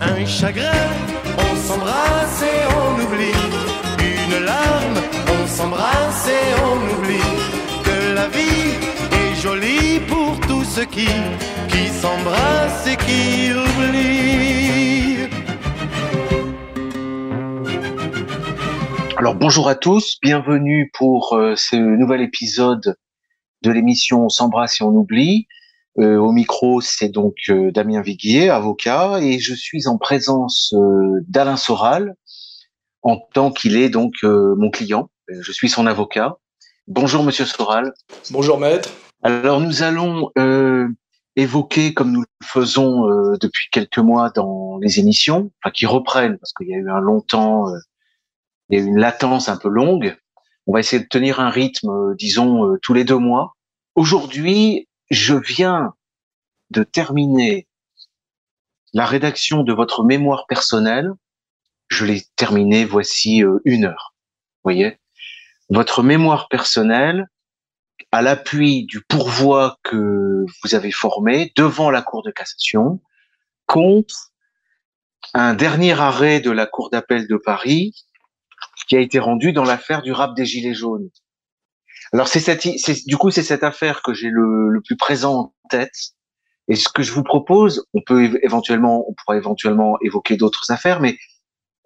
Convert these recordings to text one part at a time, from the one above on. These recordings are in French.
Un chagrin, on s'embrasse et on oublie. Une larme, on s'embrasse et on oublie. Que la vie est jolie pour tous ceux qui, qui s'embrassent et qui oublient. Alors bonjour à tous, bienvenue pour euh, ce nouvel épisode de l'émission On s'embrasse et on oublie. Euh, au micro, c'est donc euh, Damien Viguier, avocat, et je suis en présence euh, d'Alain Soral, en tant qu'il est donc euh, mon client. Euh, Je suis son avocat. Bonjour Monsieur Soral. Bonjour maître. Alors nous allons euh, évoquer, comme nous le faisons euh, depuis quelques mois dans les émissions, enfin qui reprennent, parce qu'il y a eu un long temps, euh, il y a eu une latence un peu longue. On va essayer de tenir un rythme, euh, disons, euh, tous les deux mois. Aujourd'hui, je viens de terminer la rédaction de votre mémoire personnelle. Je l'ai terminée voici euh, une heure. Voyez, votre mémoire personnelle, à l'appui du pourvoi que vous avez formé devant la Cour de cassation, contre un dernier arrêt de la Cour d'appel de Paris qui a été rendu dans l'affaire du rap des Gilets jaunes. Alors c'est cette, du coup c'est cette affaire que j'ai le, plus présent en tête. Et ce que je vous propose, on peut éve- éventuellement, on pourra éventuellement évoquer d'autres affaires, mais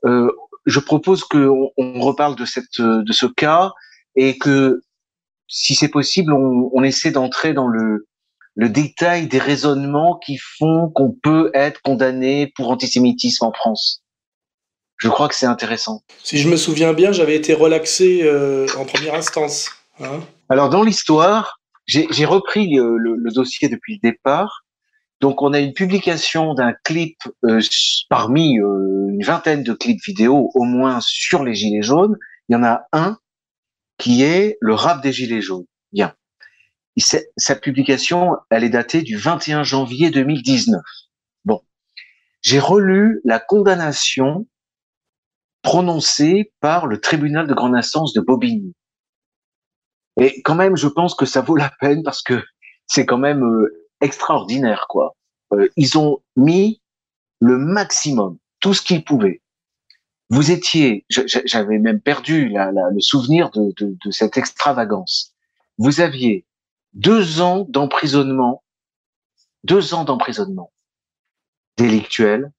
euh, je propose qu'on on reparle de cette, de ce cas et que, si c'est possible, on, on essaie d'entrer dans le, le détail des raisonnements qui font qu'on peut être condamné pour antisémitisme en France. Je crois que c'est intéressant. Si je me souviens bien, j'avais été relaxé euh, en première instance. hein. Alors dans l'histoire, j'ai repris le, le- le dossier depuis le départ. Donc on a une publication d'un clip euh, parmi euh, une vingtaine de clips vidéo, au moins sur les gilets jaunes. Il y en a un qui est le rap des gilets jaunes. Bien. Sa publication, elle est datée du 21 janvier 2019. Bon, j'ai relu la condamnation prononcée par le tribunal de grande instance de Bobigny. Et quand même, je pense que ça vaut la peine parce que c'est quand même euh, extraordinaire, quoi. Euh, ils ont mis le maximum, tout ce qu'ils pouvaient. Vous étiez, j'avais même perdu la- la- le souvenir de, de- de cette extravagance. Vous aviez deux ans d'emprisonnement, deux ans d'emprisonnement délictuel,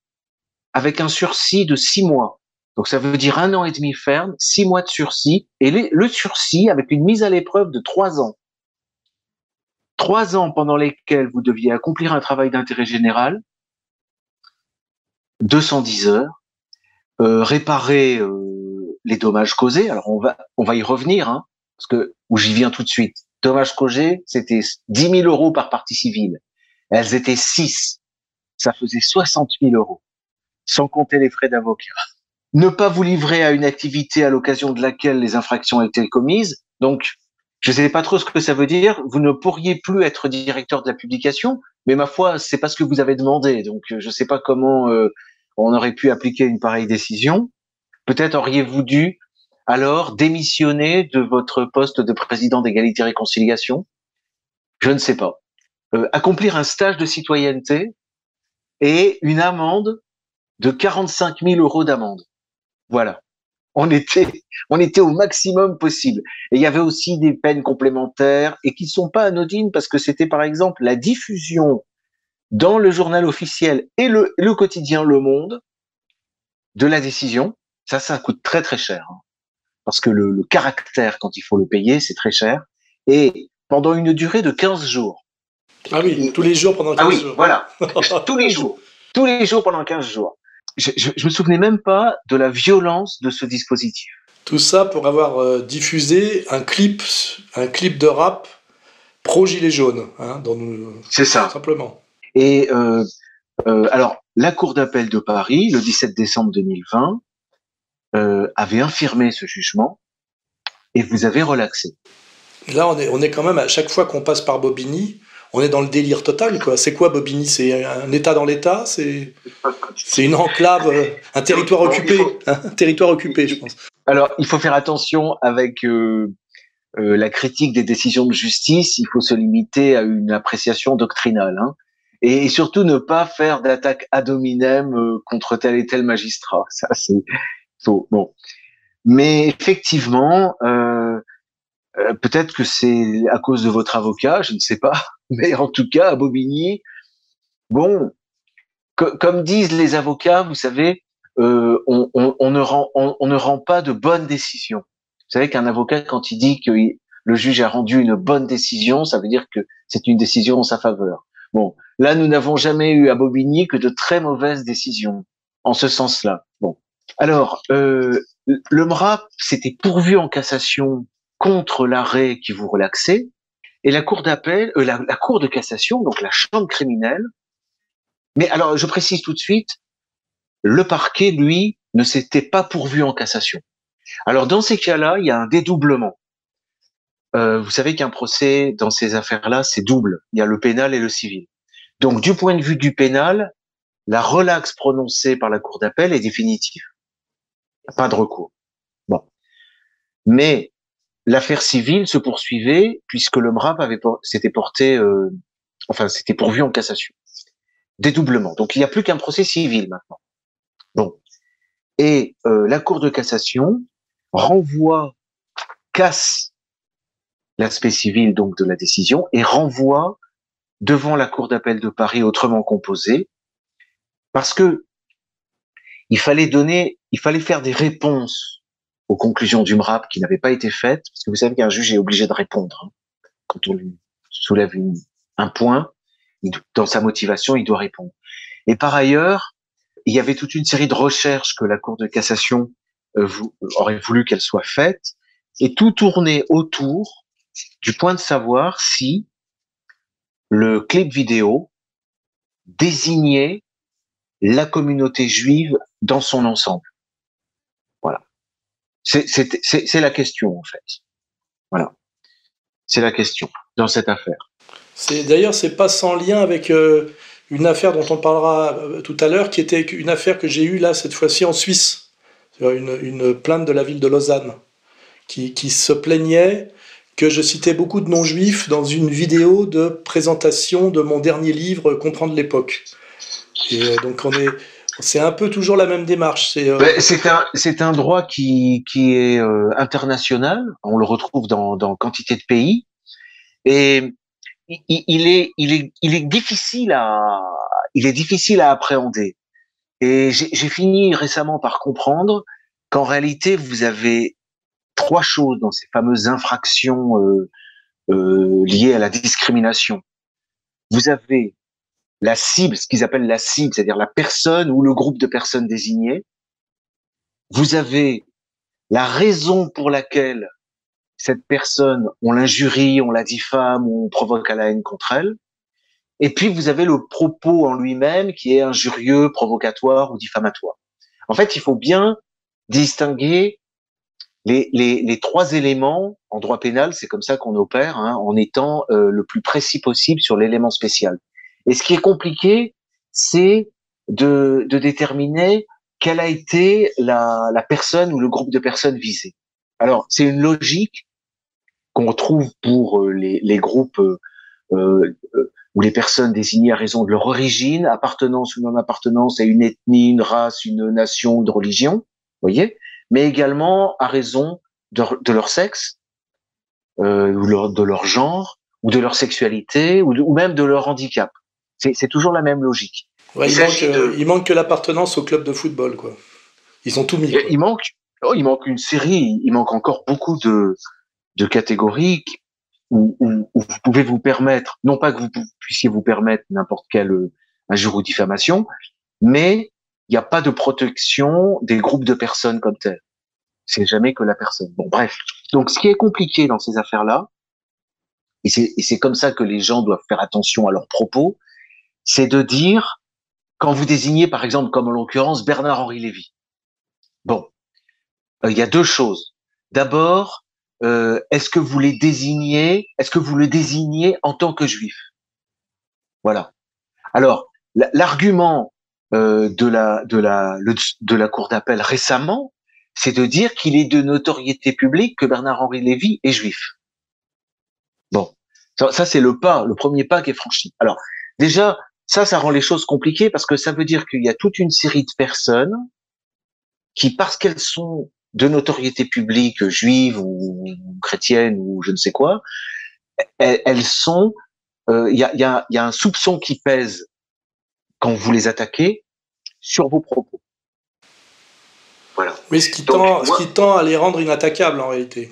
avec un sursis de six mois. Donc ça veut dire un an et demi ferme, six mois de sursis, et le sursis avec une mise à l'épreuve de trois ans. Trois ans pendant lesquels vous deviez accomplir un travail d'intérêt général, 210 heures, euh, réparer euh, les dommages causés. Alors on va on va y revenir, hein, parce que où j'y viens tout de suite. Dommages causés, c'était 10 000 euros par partie civile. Elles étaient six. Ça faisait 60 000 euros, sans compter les frais d'avocat ne pas vous livrer à une activité à l'occasion de laquelle les infractions étaient commises. Donc, je ne sais pas trop ce que ça veut dire. Vous ne pourriez plus être directeur de la publication, mais ma foi, c'est pas ce que vous avez demandé. Donc, je ne sais pas comment euh, on aurait pu appliquer une pareille décision. Peut-être auriez-vous dû alors démissionner de votre poste de président d'égalité et réconciliation. Je ne sais pas. Euh, accomplir un stage de citoyenneté et une amende de 45 000 euros d'amende. Voilà. On était, on était au maximum possible. Et il y avait aussi des peines complémentaires et qui sont pas anodines parce que c'était par exemple la diffusion dans le journal officiel et le, le quotidien Le Monde de la décision. Ça, ça coûte très très cher. hein. Parce que le, le caractère, quand il faut le payer, c'est très cher. Et pendant une durée de 15 jours. Ah oui, tous les jours pendant 15 Ah oui, jours. voilà. tous les jours. Tous les jours pendant 15 jours. Je, je, je me souvenais même pas de la violence de ce dispositif. Tout ça pour avoir euh, diffusé un clip, un clip de rap pro gilet jaune, hein, nous- C'est ça. simplement. Et euh, euh, alors, la Cour d'appel de Paris, le 17 décembre 2020, euh, avait infirmé ce jugement et vous avez relaxé. Là, on est, on est quand même à chaque fois qu'on passe par Bobigny, on est dans le délire total, quoi. C'est quoi Bobigny? C'est un État dans l'État? C'est c'est une enclave, euh, un territoire occupé, faut- un territoire occupé, je pense. Alors, il faut faire attention avec euh, euh, la critique des décisions de justice, il faut se limiter à une appréciation doctrinale, hein, et, surtout ne pas faire d'attaque ad hominem euh, contre tel et tel magistrat. Ça, c'est faux. Bon, mais effectivement, euh, peut-être que c'est à cause de votre avocat, je ne sais pas, mais en tout cas, à Bobigny, bon, comme disent les avocats, vous savez, euh, on, on, on, ne rend, on, on, ne rend pas de bonnes décisions. Vous savez qu'un avocat, quand il dit que le juge a rendu une bonne décision, ça veut dire que c'est une décision en sa faveur. Bon, là, nous n'avons jamais eu à Bobigny que de très mauvaises décisions en ce sens-là. Bon, alors, euh, le MRAP s'était pourvu en cassation contre l'arrêt qui vous relaxait, et la cour d'appel, euh, la, cour de cassation, donc la chambre criminelle. Mais alors, je précise tout de suite, le parquet, lui, ne s'était pas pourvu en cassation. Alors, dans ces cas-là, il y a un dédoublement. Euh, vous savez qu'un procès dans ces affaires-là, c'est double. Il y a le pénal et le civil. Donc, du point de vue du pénal, la relaxe prononcée par la cour d'appel est définitive. Pas de recours. Bon. Mais l'affaire civile se poursuivait puisque le MRAP avait s'était porté, euh, enfin, c'était pourvu en cassation. Dédoublement. Donc, il n'y a plus qu'un procès civil maintenant. Bon. Et euh, la Cour de cassation renvoie, casse l'aspect civil donc de la décision et renvoie devant la Cour d'appel de Paris autrement composée, parce que il fallait donner, il fallait faire des réponses aux conclusions du MRAP qui n'avaient pas été faites, parce que vous savez qu'un juge est obligé de répondre hein. quand on lui soulève un point dans sa motivation, il doit répondre. Et par ailleurs, il y avait toute une série de recherches que la Cour de cassation euh, aurait voulu qu'elles soient faites, et tout tournait autour du point de savoir si le clip vidéo désignait la communauté juive dans son ensemble. C'est la question, en fait. Voilà. C'est la question dans cette affaire. D'ailleurs, c'est pas sans lien avec euh, une affaire dont on parlera euh, tout à l'heure, qui était une affaire que j'ai eue là, cette fois-ci en Suisse. Une, une, plainte de la ville de Lausanne, qui, qui se plaignait que je citais beaucoup de non-juifs dans une vidéo de présentation de mon dernier livre, Comprendre l'époque. Et euh, donc on est, c'est un peu toujours la même démarche. C'est euh... un, c'est un droit qui, qui est euh, international. On le retrouve dans, dans quantité de pays. Et il, il, est, il, est, il est difficile à, il est difficile à appréhender. Et j'ai fini récemment par comprendre qu'en réalité, vous avez trois choses dans ces fameuses infractions euh, euh, liées à la discrimination. Vous avez la cible, ce qu'ils appellent la cible, c'est-à-dire la personne ou le groupe de personnes désignées. Vous avez la raison pour laquelle cette personne, on l'injurie, on la diffame, on provoque à la haine contre elle. Et puis vous avez le propos en lui-même qui est injurieux, provocatoire ou diffamatoire. En fait, il faut bien distinguer les, trois éléments en droit pénal, c'est comme ça qu'on opère, hein, en étant euh, le plus précis possible sur l'élément spécial. Et ce qui est compliqué, c'est de, de, déterminer quelle a été la, la, personne ou le groupe de personnes visées. Alors, c'est une logique qu'on retrouve pour euh, les, les groupes euh, euh, ou les personnes désignées à raison de leur origine, appartenance ou non-appartenance à une ethnie, une race, une nation, de religion. Voyez mais également à raison de, leur sexe, euh, ou de leur genre, ou de leur sexualité, ou, même de leur handicap. C'est toujours la même logique. il, manque, que l'appartenance au club de football, quoi. Ils ont tout mis. Il manque, oh, il manque une série, il manque encore beaucoup de, de catégories où, où, vous pouvez vous permettre, non pas que vous puissiez vous permettre n'importe quel euh, injure ou diffamation, mais il n'y a pas de protection des groupes de personnes comme tel. C'est jamais que la personne. Bon, bref. Donc, ce qui est compliqué dans ces affaires-là, et c'est comme ça que les gens doivent faire attention à leurs propos, c'est de dire, quand vous désignez, par exemple, comme en l'occurrence, Bernard-Henri Lévy. Bon, euh, il y a deux choses. D'abord, euh, est-ce que vous les désignez, est-ce que vous le désignez en tant que juif? Voilà. Alors, l'argument euh, de la de la de la cour d'appel récemment, c'est de dire qu'il est de notoriété publique que Bernard-Henri Lévy est juif. Ça, c'est le pas, le premier pas qui est franchi. Alors, déjà, ça, ça rend les choses compliquées parce que ça veut dire qu'il y a toute une série de personnes qui, parce qu'elles sont de notoriété publique, juive ou chrétienne ou je ne sais quoi, elles, sont, euh, il y, a, y, a, y a un soupçon qui pèse quand vous les attaquez sur vos propos. Voilà. Mais ce qui, tend, ce qui tend à les rendre inattaquables en réalité.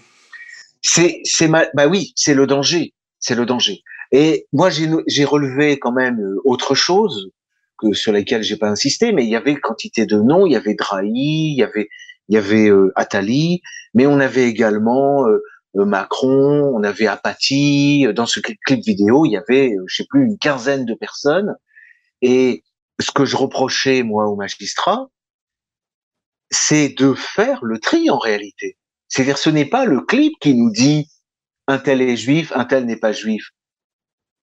C'est, c'est bah oui, c'est le danger, c'est le danger. Et moi, j'ai relevé quand même euh, autre chose que sur lesquelles j'ai pas insisté, mais il y avait quantité de noms, il y avait Drahi, il y avait il y avait euh, Attali, mais on avait également euh, euh, Macron, on avait Apathy. Dans ce clip vidéo, il y avait, je sais plus, une quinzaine de personnes. Et ce que je reprochais moi aux magistrats, c'est de faire le tri en réalité. C'est-à-dire, ce n'est pas le clip qui nous dit un tel est juif, un tel n'est pas juif.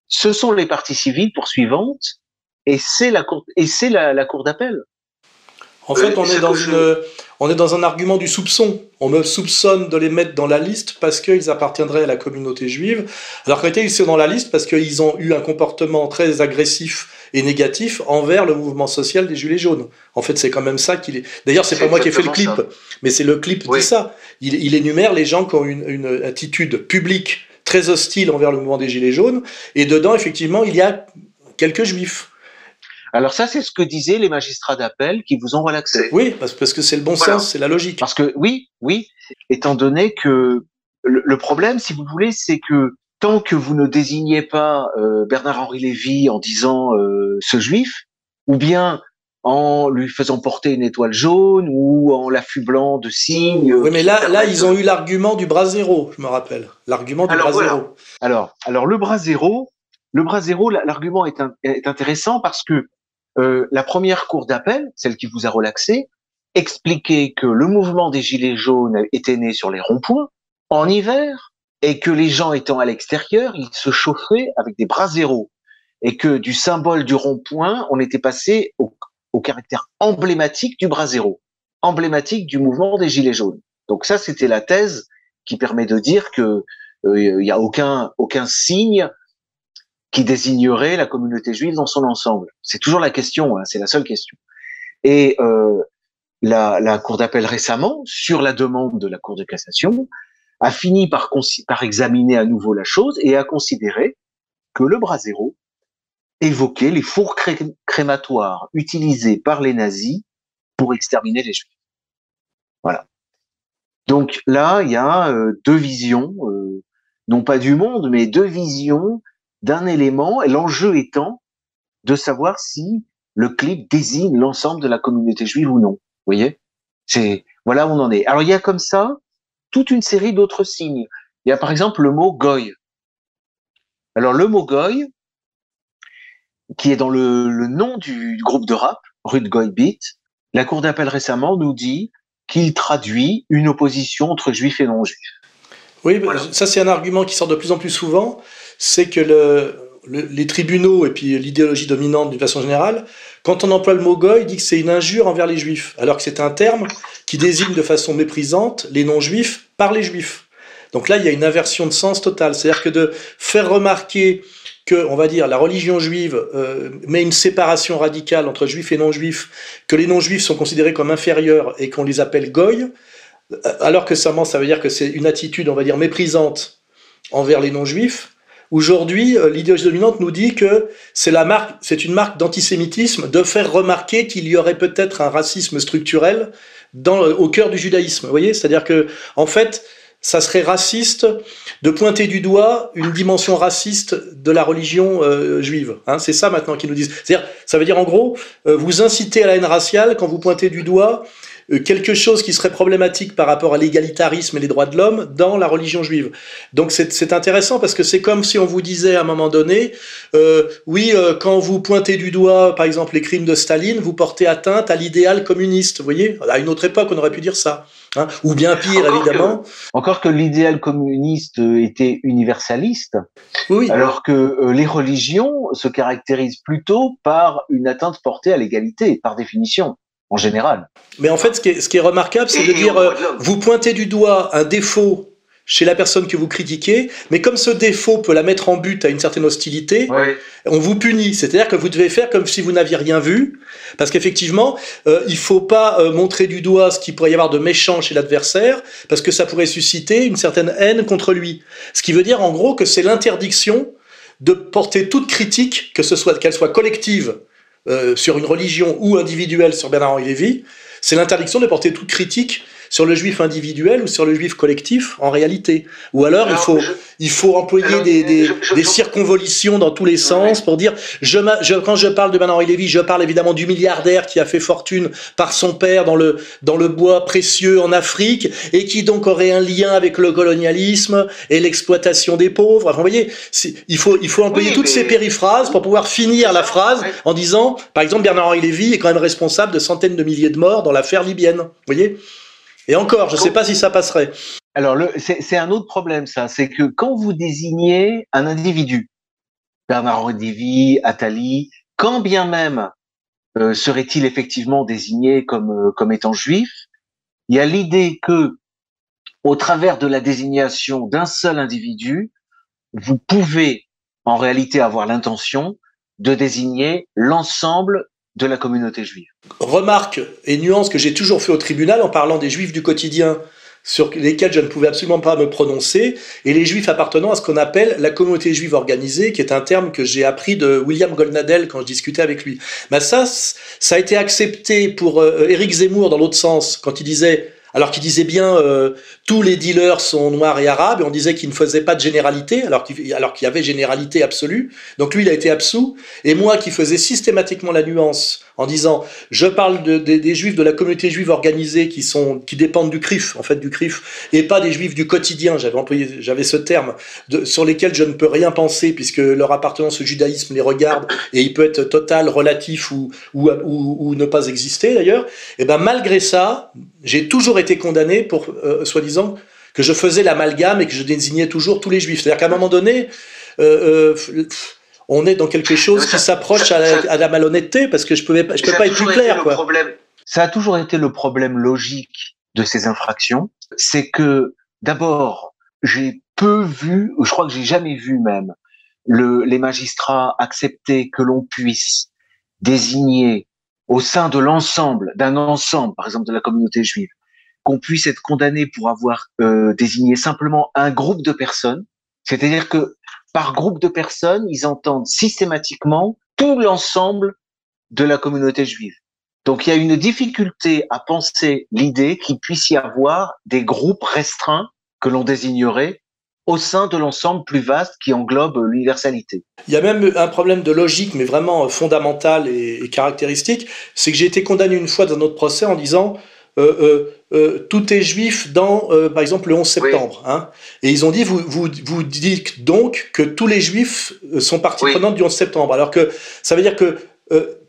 Ce sont les parties civiles poursuivantes et c'est la cour et c'est la, la cour d'appel. En fait, on est dans une, on est dans un argument du soupçon. On me soupçonne de les mettre dans la liste parce qu'ils appartiendraient à la communauté juive. Alors qu'en réalité, ils sont dans la liste parce qu'ils ont eu un comportement très agressif et négatif envers le mouvement social des Gilets jaunes. En fait, c'est quand même ça qu'il est. D'ailleurs, c'est pas moi qui ai fait le clip, mais c'est le clip dit ça. Il, il, énumère les gens qui ont une, une attitude publique très hostile envers le mouvement des Gilets jaunes. Et dedans, effectivement, il y a quelques juifs. Alors ça, c'est ce que disaient les magistrats d'appel qui vous ont relaxé. Oui, parce, que c'est le bon sens, c'est la logique. Parce que oui, oui, étant donné que le, problème, si vous voulez, c'est que tant que vous ne désignez pas euh, Bernard-Henri Lévy en disant euh, ce juif, ou bien en lui faisant porter une étoile jaune ou en l'affublant de signes. Oui, mais là, là, ils ont eu l'argument du bras zéro, je me rappelle. L'argument du bras zéro. Alors, alors le bras zéro, le bras zéro, l'argument est, est, intéressant parce que euh, la première cour d'appel, celle qui vous a relaxé, expliquait que le mouvement des Gilets jaunes était né sur les ronds-points en hiver et que les gens étant à l'extérieur, ils se chauffaient avec des bras zéro et que du symbole du rond-point, on était passé au, caractère emblématique du bras zéro, emblématique du mouvement des Gilets jaunes. Donc ça, c'était la thèse qui permet de dire que euh, il n'y a aucun aucun signe qui désignerait la communauté juive dans son ensemble C'est toujours la question, hein, c'est la seule question. Et euh, la, la, Cour d'appel récemment, sur la demande de la Cour de cassation, a fini par, par examiner à nouveau la chose et a considéré que le bras zéro évoquait les fours crématoires utilisés par les nazis pour exterminer les juifs. Voilà. Donc là, il y a euh, deux visions, euh, non pas du monde, mais deux visions d'un élément, et l'enjeu étant de savoir si le clip désigne l'ensemble de la communauté juive ou non. Vous voyez? C'est voilà où on en est. Alors il y a comme ça toute une série d'autres signes. Il y a par exemple le mot goy. Alors le mot goy, qui est dans le, nom du groupe de rap, Rude Goy Beat, la Cour d'appel récemment nous dit qu'il traduit une opposition entre juifs et non-juifs. Oui, ça c'est un argument qui sort de plus en plus souvent c'est que le, les tribunaux et puis l'idéologie dominante d'une façon générale, quand on emploie le mot goy, dit que c'est une injure envers les juifs, alors que c'est un terme qui désigne de façon méprisante les non-juifs par les juifs. Donc là, il y a une inversion de sens totale. C'est-à-dire que de faire remarquer on va dire, la religion juive euh, met une séparation radicale entre juifs et non-juifs, que les non-juifs sont considérés comme inférieurs et qu'on les appelle goy, euh, alors que ça veut dire que c'est une attitude, on va dire, méprisante envers les non-juifs, Aujourd'hui, euh, l'idéologie dominante nous dit que c'est la marque, c'est une marque d'antisémitisme de faire remarquer qu'il y aurait peut-être un racisme structurel au cœur du judaïsme. Vous voyez, c'est-à-dire que en fait, ça serait raciste de pointer du doigt une dimension raciste de la religion euh, juive. Hein, c'est ça maintenant qu'ils nous disent. C'est-à-dire, ça veut dire en gros, vous incitez à la haine raciale quand vous pointez du doigt euh, quelque chose qui serait problématique par rapport à l'égalitarisme et les droits de l'homme dans la religion juive. Donc c'est intéressant parce que c'est comme si on vous disait à un moment donné, euh, oui, euh, quand vous pointez du doigt, par exemple, les crimes de Staline, vous portez atteinte à l'idéal communiste. Vous voyez, à une autre époque, on aurait pu dire ça. Hein Ou bien pire, évidemment. encore que l'idéal communiste était universaliste, oui. alors que les religions se caractérisent plutôt par une atteinte portée à l'égalité, par définition en général. Mais en fait, ce qui est, ce qui est remarquable, c'est de dire, euh, vous pointez du doigt un défaut chez la personne que vous critiquez, mais comme ce défaut peut la mettre en but à une certaine hostilité, on vous punit. C'est-à-dire que vous devez faire comme si vous n'aviez rien vu, parce qu'effectivement, euh, il faut pas euh, montrer du doigt ce qu'il pourrait y avoir de méchant chez l'adversaire, parce que ça pourrait susciter une certaine haine contre lui. Ce qui veut dire en gros que c'est l'interdiction de porter toute critique, que ce soit qu'elle soit collective euh, sur une religion ou individuelle sur Bernard-Henri Lévy, c'est l'interdiction de porter toute critique sur le juif individuel ou sur le juif collectif en réalité Ou alors, il faut il faut employer des, des, des, circonvolutions dans tous les sens pour dire je, je quand je parle de Bernard-Henri Lévy, je parle évidemment du milliardaire qui a fait fortune par son père dans le dans le bois précieux en Afrique et qui donc aurait un lien avec le colonialisme et l'exploitation des pauvres. Enfin, vous voyez, il faut il faut employer toutes ces périphrases pour pouvoir finir la phrase en disant par exemple Bernard-Henri Lévy est quand même responsable de centaines de milliers de morts dans l'affaire libyenne. Vous voyez? Et encore, je ne sais pas si ça passerait. Alors, c'est un autre problème, ça. C'est que quand vous désignez un individu, Bernard-Henri Lévy, Attali, quand bien même euh, serait-il effectivement désigné comme, euh, comme étant juif, il y a l'idée que, au travers de la désignation d'un seul individu, vous pouvez en réalité avoir l'intention de désigner l'ensemble de la communauté juive. Remarque et nuance que j'ai toujours fait au tribunal en parlant des juifs du quotidien sur lesquels je ne pouvais absolument pas me prononcer, et les juifs appartenant à ce qu'on appelle la communauté juive organisée, qui est un terme que j'ai appris de William Goldnadel quand je discutais avec lui. Mais ça, ça a été accepté pour euh, Éric Zemmour dans l'autre sens, quand il disait alors qu'il disait bien euh, tous les dealers sont noirs et arabes, et on disait qu'il ne faisait pas de généralité, alors qu'il alors qu'il y avait généralité absolue. Donc lui, il a été absous. Et moi, qui faisais systématiquement la nuance en disant je parle de, des juifs de la communauté juive organisée qui sont qui dépendent du CRIF en fait du CRIF et pas des juifs du quotidien. J'avais employé j'avais ce terme sur lesquels je ne peux rien penser puisque leur appartenance au judaïsme les regarde et il peut être total relatif ou ou, ou, ne pas exister d'ailleurs. Et ben malgré ça j'ai toujours été condamné pour euh, soi-disant que je faisais l'amalgame et que je désignais toujours tous les juifs. C'est-à-dire qu'à un moment donné euh, euh, on est dans quelque chose qui s'approche à, la malhonnêteté parce que je pouvais je peux pas être plus clair quoi. Problème, ça a toujours été le problème logique de ces infractions, c'est que d'abord j'ai peu vu, je crois que j'ai jamais vu même le, les magistrats accepter que l'on puisse désigner au sein de l'ensemble, d'un ensemble, par exemple de la communauté juive, qu'on puisse être condamné pour avoir euh, désigné simplement un groupe de personnes. C'est-à-dire que par groupe de personnes, ils entendent systématiquement tout l'ensemble de la communauté juive. Donc il y a une difficulté à penser l'idée qu'il puisse y avoir des groupes restreints que l'on désignerait au sein de l'ensemble plus vaste qui englobe l'universalité. Il y a même un problème de logique, mais vraiment fondamental et, caractéristique, c'est que j'ai été condamné une fois dans notre procès en disant euh, euh, euh, tout est juif dans, par exemple, le 11 septembre. Hein, et ils ont dit, vous, vous, vous dites donc que tous les juifs sont partie prenante du 11 septembre. Alors que ça veut dire que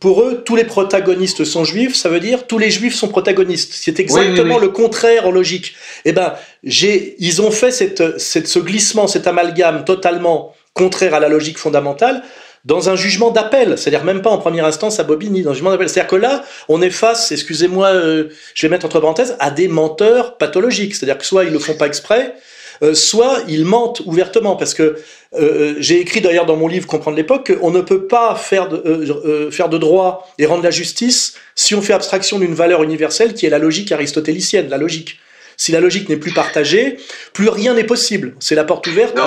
pour eux, tous les protagonistes sont juifs, ça veut dire tous les juifs sont protagonistes. C'est exactement le contraire en logique. Eh ben, ils ont fait cette, cette, ce glissement, cet amalgame totalement contraire à la logique fondamentale dans un jugement d'appel, c'est-à-dire même pas en première instance à Bobigny, dans un jugement d'appel. C'est-à-dire que là, on est face, excusez-moi, euh, je vais mettre entre parenthèses, à des menteurs pathologiques. C'est-à-dire que soit ils le font pas exprès, euh, soit ils mentent ouvertement, parce que euh, j'ai écrit d'ailleurs dans mon livre Comprendre l'époque qu'on ne peut pas faire de, faire de droit et rendre la justice si on fait abstraction d'une valeur universelle qui est la logique aristotélicienne, la logique. Si la logique n'est plus partagée, plus rien n'est possible. C'est la porte ouverte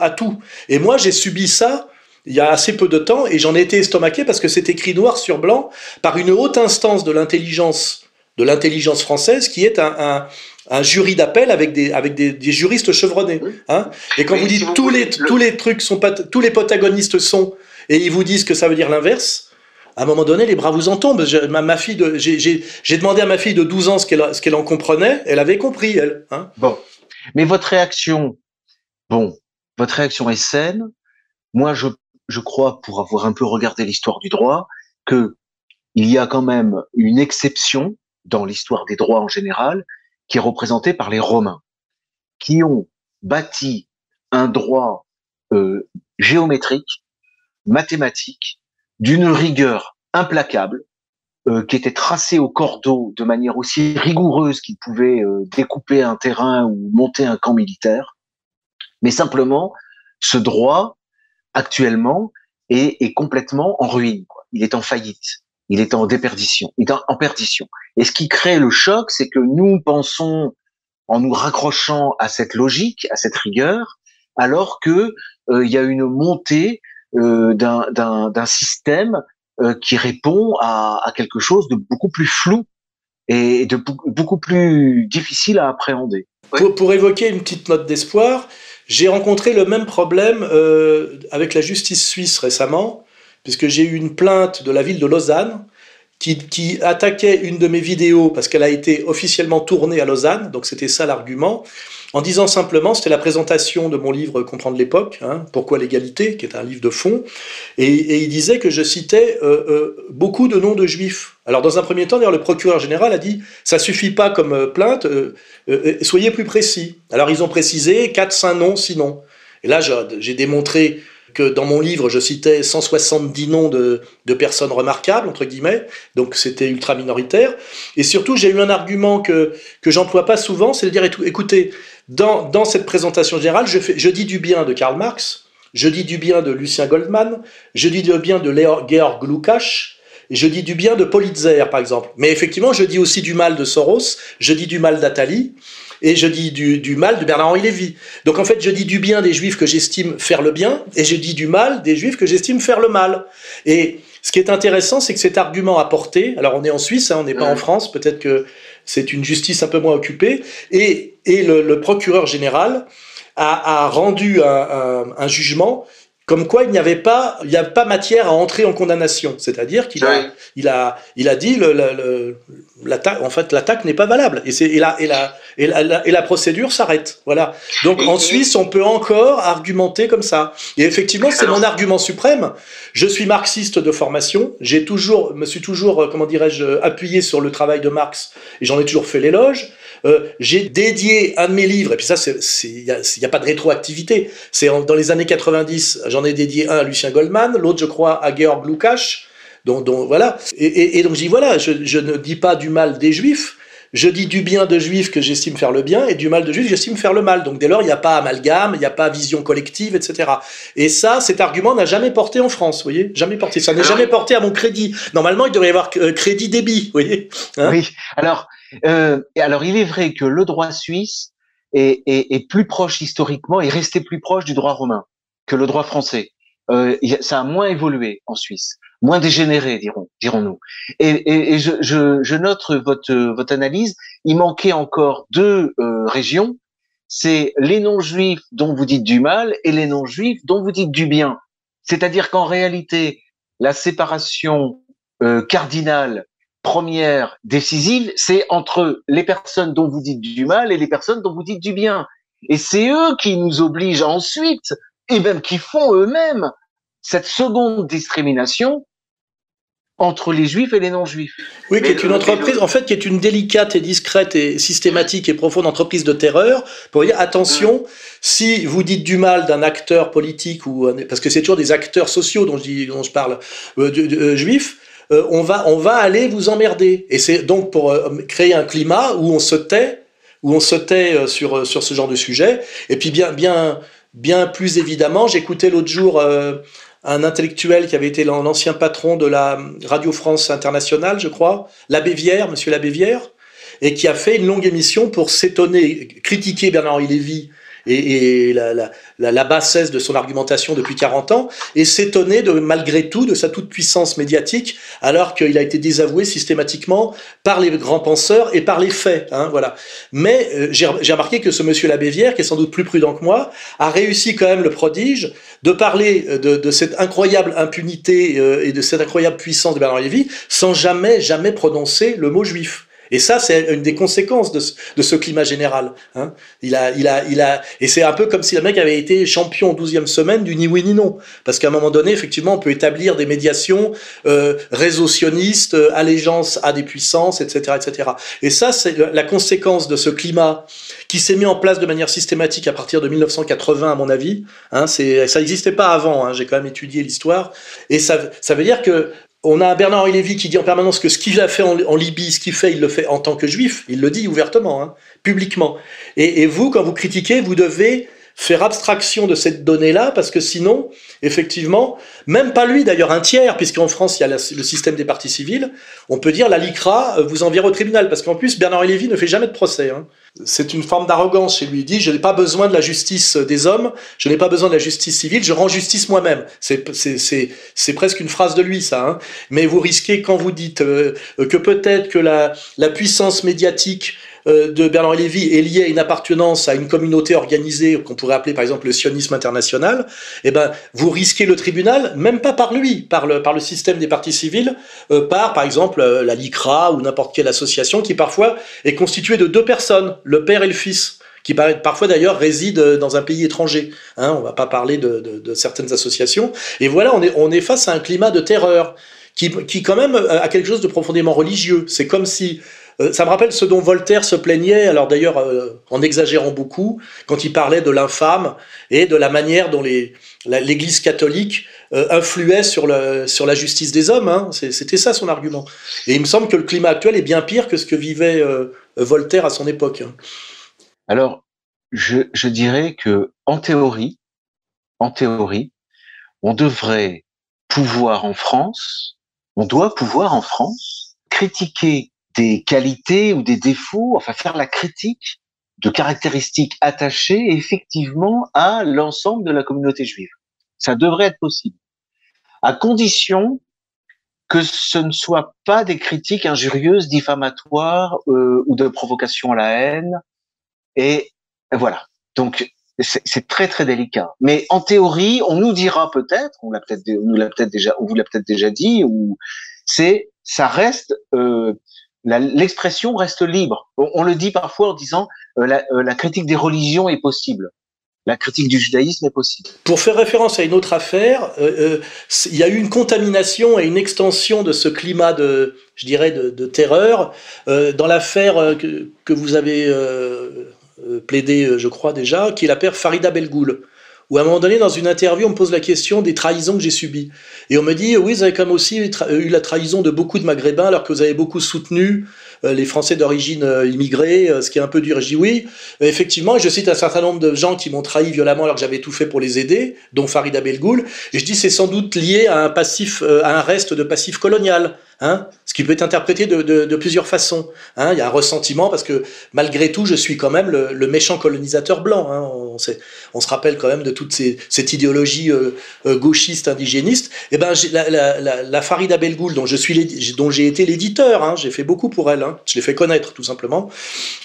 à, tout. Et moi, j'ai subi ça il y a assez peu de temps et j'en ai été estomaqué parce que c'est écrit noir sur blanc par une haute instance de l'intelligence de l'intelligence française qui est un, un, jury d'appel avec des avec des, des juristes chevronnés hein et quand vous dites tous les tous les trucs sont pas tous les protagonistes sont et ils vous disent que ça veut dire l'inverse à un moment donné, les bras vous en tombent. Ma, ma fille, j'ai demandé à ma fille de 12 ans ce qu'elle, ce qu'elle en comprenait. Elle avait compris, elle. Hein bon, mais votre réaction, bon, votre réaction est saine. Moi, je je crois, pour avoir un peu regardé l'histoire du droit, que il y a quand même une exception dans l'histoire des droits en général, qui est représentée par les Romains, qui ont bâti un droit euh, géométrique, mathématique, d'une rigueur implacable, euh, qui était tracé au cordeau de manière aussi rigoureuse qu'il pouvait euh, découper un terrain ou monter un camp militaire, Mais simplement, ce droit, actuellement, est, est complètement en ruine. Quoi. Il est en faillite. Il est en déperdition. Il est en perdition. Et ce qui crée le choc, c'est que nous pensons, en nous raccrochant à cette logique, à cette rigueur, alors que euh, il y a une montée euh, d'un système euh, qui répond à, à, quelque chose de beaucoup plus flou et de beaucoup plus difficile à appréhender. Pour, pour, évoquer une petite note d'espoir, j'ai rencontré le même problème euh, avec la justice suisse récemment, puisque j'ai eu une plainte de la ville de Lausanne qui, attaquait une de mes vidéos parce qu'elle a été officiellement tournée à Lausanne, donc c'était ça l'argument, en disant simplement, c'était la présentation de mon livre Comprendre l'époque, hein, Pourquoi l'égalité, qui est un livre de fond, et, il disait que je citais euh, euh, beaucoup de noms de juifs. Alors dans un premier temps, d'ailleurs, le procureur général a dit, ça suffit pas comme euh, plainte, soyez plus précis. Alors ils ont précisé 4-5 noms, sinon. Et là, j'ai démontré que dans mon livre, je citais 170 noms de, de personnes remarquables, entre guillemets, donc c'était ultra minoritaire. Et surtout, j'ai eu un argument que, que j'emploie pas souvent, c'est de dire, écoutez, dans, dans cette présentation générale, je, fais, je dis du bien de Karl Marx, je dis du bien de Lucien Goldman, je dis du bien de Georg Lukács, je dis du bien de Politzer, par exemple. Mais effectivement, je dis aussi du mal de Soros, je dis du mal d'Atali, et je dis du, du mal de Bernard-Henri Lévy. Donc en fait, je dis du bien des juifs que j'estime faire le bien, et je dis du mal des juifs que j'estime faire le mal. Et ce qui est intéressant, c'est que cet argument apporté, alors on est en Suisse, hein, on n'est pas en France, peut-être que c'est une justice un peu moins occupée, et, et le, le procureur général a, a rendu un, un, un jugement comme quoi il n'y avait pas, il n'y a pas matière à entrer en condamnation. C'est-à-dire qu'il a, il a, il a dit le, en fait, l'attaque n'est pas valable. Et la, et la, et la, et la procédure s'arrête. Voilà. Donc en Suisse, on peut encore argumenter comme ça. Et effectivement, c'est mon argument suprême. Je suis marxiste de formation. J'ai toujours, me suis toujours, comment dirais-je, appuyé sur le travail de Marx et j'en ai toujours fait l'éloge. Euh, j'ai dédié un de mes livres, et puis ça, il n'y a, a, pas de rétroactivité. C'est dans les années 90, j'en ai dédié un à Lucien Goldman, l'autre, je crois, à Georg Lukács. Donc, donc voilà. Et, et, et donc je dis voilà, je, je, ne dis pas du mal des juifs, je dis du bien de juifs que j'estime faire le bien et du mal de juifs que j'estime faire le mal. Donc dès lors, il n'y a pas amalgame, il n'y a pas vision collective, etc. Et ça, cet argument n'a jamais porté en France, vous voyez Jamais porté. Ça n'est jamais porté à mon crédit. Normalement, il devrait y avoir crédit débit, vous voyez hein Oui. Alors, euh, alors, il est vrai que le droit suisse est, est, est, plus proche historiquement, est resté plus proche du droit romain que le droit français. Euh, ça a moins évolué en Suisse, moins dégénéré, dirons, dirons-nous. Et, et, et je, je, je, note votre, votre analyse. Il manquait encore deux euh, régions. C'est les non-juifs dont vous dites du mal et les non-juifs dont vous dites du bien. C'est-à-dire qu'en réalité, la séparation euh, cardinale première décisive, c'est entre les personnes dont vous dites du mal et les personnes dont vous dites du bien. Et c'est eux qui nous obligent ensuite, et même qui font eux-mêmes, cette seconde discrimination entre les juifs et les non-juifs. Oui, qui est une entreprise, en fait, qui est une délicate et discrète et systématique et profonde entreprise de terreur pour dire attention, si vous dites du mal d'un acteur politique ou parce que c'est toujours des acteurs sociaux dont je, dis, dont je parle euh, de, de, euh, juifs, euh, on, va, on va aller vous emmerder. Et c'est donc pour euh, créer un climat où on se tait, où on se tait euh, sur, sur ce genre de sujet. Et puis bien, bien, bien plus évidemment, j'écoutais l'autre jour un intellectuel qui avait été l'ancien patron de la Radio France Internationale, je crois, l'abbé Vière, monsieur l'abbé Vière, et qui a fait une longue émission pour s'étonner, critiquer Bernard-Henri et, et la, la, la, la, bassesse de son argumentation depuis 40 ans, et s'étonner de malgré tout de sa toute puissance médiatique, alors qu'il a été désavoué systématiquement par les grands penseurs et par les faits. Hein, voilà. Mais euh, j'ai remarqué que ce monsieur Labévière, qui est sans doute plus prudent que moi, a réussi quand même le prodige de parler de, de cette incroyable impunité euh, et de cette incroyable puissance de Bernard Lévy sans jamais, jamais prononcer le mot juif. Et ça, c'est une des conséquences de ce, de ce climat général. Hein. Il a, il a, il a, et c'est un peu comme si le mec avait été champion 12e semaine du ni oui ni non. Parce qu'à un moment donné, effectivement, on peut établir des médiations, euh, réseaux sionistes, euh, allégeance à des puissances, etc., etc. Et ça, c'est la conséquence de ce climat qui s'est mis en place de manière systématique à partir de 1980, à mon avis. Hein, ça n'existait pas avant. Hein, J'ai quand même étudié l'histoire. Et ça, ça veut dire que on a Bernard-Henri Lévy qui dit en permanence que ce qu'il a fait en, Libye, ce qu'il fait, il le fait en tant que juif. Il le dit ouvertement, hein, publiquement. Et, vous, quand vous critiquez, vous devez faire abstraction de cette donnée-là, parce que sinon, effectivement, même pas lui d'ailleurs, un tiers, puisqu'en France, il y a le système des parties civiles, on peut dire la LICRA euh, vous enverra au tribunal, parce qu'en plus, Bernard Lévy ne fait jamais de procès. Hein. C'est une forme d'arrogance chez lui. Il dit, je n'ai pas besoin de la justice des hommes, je n'ai pas besoin de la justice civile, je rends justice moi-même. C'est presque une phrase de lui, ça. Hein. Mais vous risquez, quand vous dites euh, que peut-être que la, puissance médiatique de Bernard Lévy est lié à une appartenance à une communauté organisée qu'on pourrait appeler par exemple le sionisme international, eh ben vous risquez le tribunal, même pas par lui, par le, système des partis civils, euh, par par exemple euh, la LICRA ou n'importe quelle association qui parfois est constituée de deux personnes, le père et le fils qui parfois d'ailleurs résident dans un pays étranger. Hein, on va pas parler de, certaines associations. Et voilà, on est, on est face à un climat de terreur qui, qui quand même a quelque chose de profondément religieux. C'est comme si euh, ça me rappelle ce dont Voltaire se plaignait, alors d'ailleurs euh, en exagérant beaucoup, quand il parlait de l'infâme et de la manière dont l'Église catholique euh, influait sur, sur la justice des hommes. Hein. C'était ça son argument. Et il me semble que le climat actuel est bien pire que ce que vivait Voltaire à son époque. Hein. Alors, je, je dirais que en théorie, en théorie, on devrait pouvoir en France, on doit pouvoir en France critiquer des qualités ou des défauts, enfin faire la critique de caractéristiques attachées effectivement à l'ensemble de la communauté juive. Ça devrait être possible, à condition que ce ne soit pas des critiques injurieuses, diffamatoires euh, ou de provocation à la haine. Et voilà. Donc c'est très très délicat. Mais en théorie, on nous dira peut-être, on l'a peut-être, nous l'a peut-être déjà, on vous l'a peut-être déjà dit, ou c'est, ça reste euh, l'expression reste libre. On, le dit parfois en disant euh, la, euh, la, critique des religions est possible. La critique du judaïsme est possible. Pour faire référence à une autre affaire, euh, il y a eu une contamination et une extension de ce climat de, je dirais, de, terreur dans l'affaire que, vous avez plaidé, je crois déjà, qui est l'affaire Farida Belgoul où à un moment donné, dans une interview, on me pose la question des trahisons que j'ai subies. Et on me dit, oui, vous avez quand même aussi eu la trahison de beaucoup de Maghrébins, alors que vous avez beaucoup soutenu les Français d'origine euh, immigrée, euh, ce qui est un peu dur. je dis oui, effectivement, je cite un certain nombre de gens qui m'ont trahi violemment alors que j'avais tout fait pour les aider, dont Farida Belgoul. Je dis, c'est sans doute lié à un passif, à un reste de passif colonial. Hein, ce qui peut être interprété de, plusieurs façons. Hein. Il y a un ressentiment parce que malgré tout, je suis quand même le, méchant colonisateur blanc. Hein. On, se rappelle quand même de toute cette idéologie euh, euh, gauchiste indigéniste. Et eh ben, la, la, la, Farida Belgoul, dont dont j'ai été l'éditeur, hein, j'ai fait beaucoup pour elle. Hein. Je l'ai fait connaître tout simplement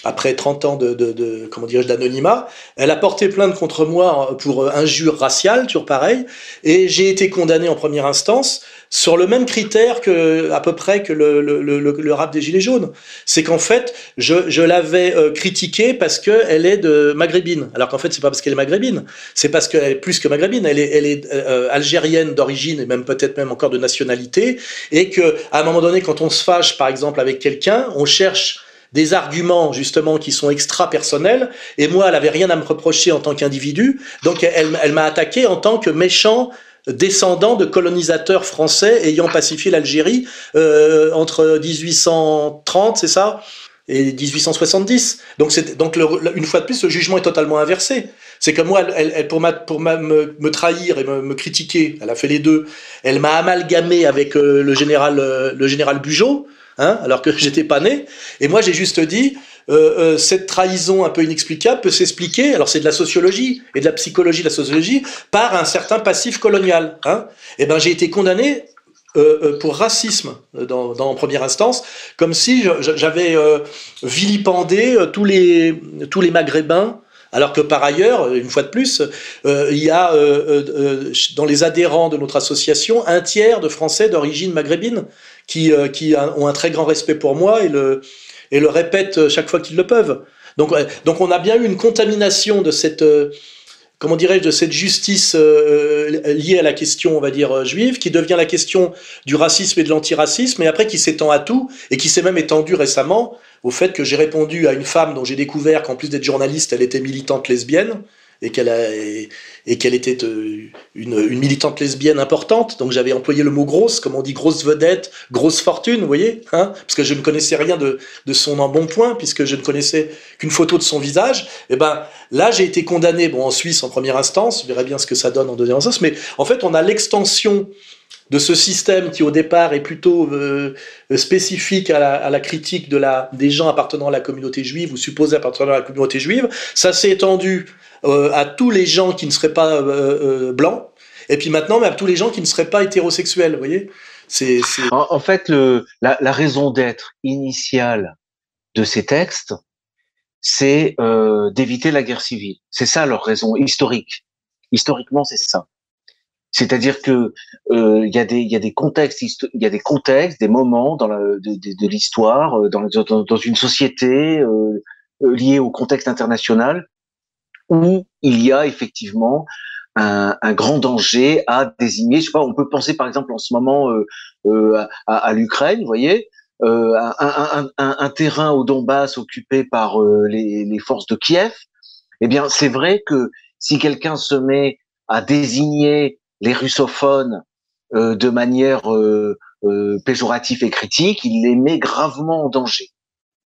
après 30 ans de, comment dirais-je d'anonymat. Elle a porté plainte contre moi pour injure raciale, toujours pareil, et j'ai été condamné en première instance sur le même critère que à peu près que le, rap des gilets jaunes. C'est qu'en fait, je, l'avais euh, critiquée parce que elle est de maghrébine. Alors qu'en fait, c'est pas parce qu'elle est maghrébine, c'est parce qu'elle est plus que maghrébine. Elle est, euh, algérienne d'origine et même peut-être même encore de nationalité. Et que à un moment donné, quand on se fâche, par exemple, avec quelqu'un, on cherche des arguments justement qui sont extra personnels et moi elle avait rien à me reprocher en tant qu'individu donc elle, m'a attaqué en tant que méchant descendant de colonisateurs français ayant pacifié l'Algérie euh, entre 1830, c'est ça et 1870. Donc, donc une fois de plus, le jugement est totalement inversé. C'est que moi, elle, pour, pour me, me, trahir et me, me, critiquer, elle a fait les deux. Elle m'a amalgamé avec euh, le général, euh, le général Bugeaud, hein, alors que j'étais pas né. Et moi, j'ai juste dit, euh, euh, cette trahison un peu inexplicable peut s'expliquer, alors c'est de la sociologie et de la psychologie de la sociologie, par un certain passif colonial. Hein. Et eh ben j'ai été condamné euh, pour racisme dans, en première instance, comme si j'avais vilipendé tous les, tous les Maghrébins alors que par ailleurs, une fois de plus, il y a dans les adhérents de notre association un tiers de Français d'origine maghrébine qui, qui ont un très grand respect pour moi et le, répètent chaque fois qu'ils le peuvent. Donc, donc on a bien eu une contamination de cette, euh, comment dirais-je, de cette justice euh, liée à la question, on va dire, euh, juive, qui devient la question du racisme et de l'antiracisme, et après qui s'étend à tout, et qui s'est même étendu récemment au fait que j'ai répondu à une femme dont j'ai découvert qu'en plus d'être journaliste, elle était militante lesbienne, et qu'elle était euh, une, militante lesbienne importante. Donc j'avais employé le mot grosse, comme on dit grosse vedette, grosse fortune, vous voyez, hein parce que je ne connaissais rien de, son embonpoint, puisque je ne connaissais qu'une photo de son visage. Et ben là, j'ai été condamné, bon en Suisse en première instance, je verrai bien ce que ça donne en deuxième instance, mais en fait on a l'extension de ce système qui au départ est plutôt euh, spécifique à la, critique des gens appartenant à la communauté juive ou supposés appartenant à la communauté juive, ça s'est étendu euh, à tous les gens qui ne seraient pas euh, blancs, et puis maintenant à tous les gens qui ne seraient pas hétérosexuels, vous voyez? En, fait, la raison d'être initiale de ces textes, c'est d'éviter la guerre civile. C'est ça leur raison historique. Historiquement, c'est ça. C'est-à-dire que euh, il y a des y a des contextes il y a des contextes des moments dans la, de, de, de l'histoire euh, dans, dans, dans, une société euh, euh, liée au contexte international où il y a effectivement un, un, grand danger à désigner. Je sais pas, on peut penser par exemple en ce moment euh, à, à l'Ukraine, vous voyez, un, un, un, terrain au Donbass occupé par les, les, forces de Kiev. Eh bien, c'est vrai que si quelqu'un se met à désigner les russophones euh, de manière euh, euh, péjorative et critique, il les met gravement en danger.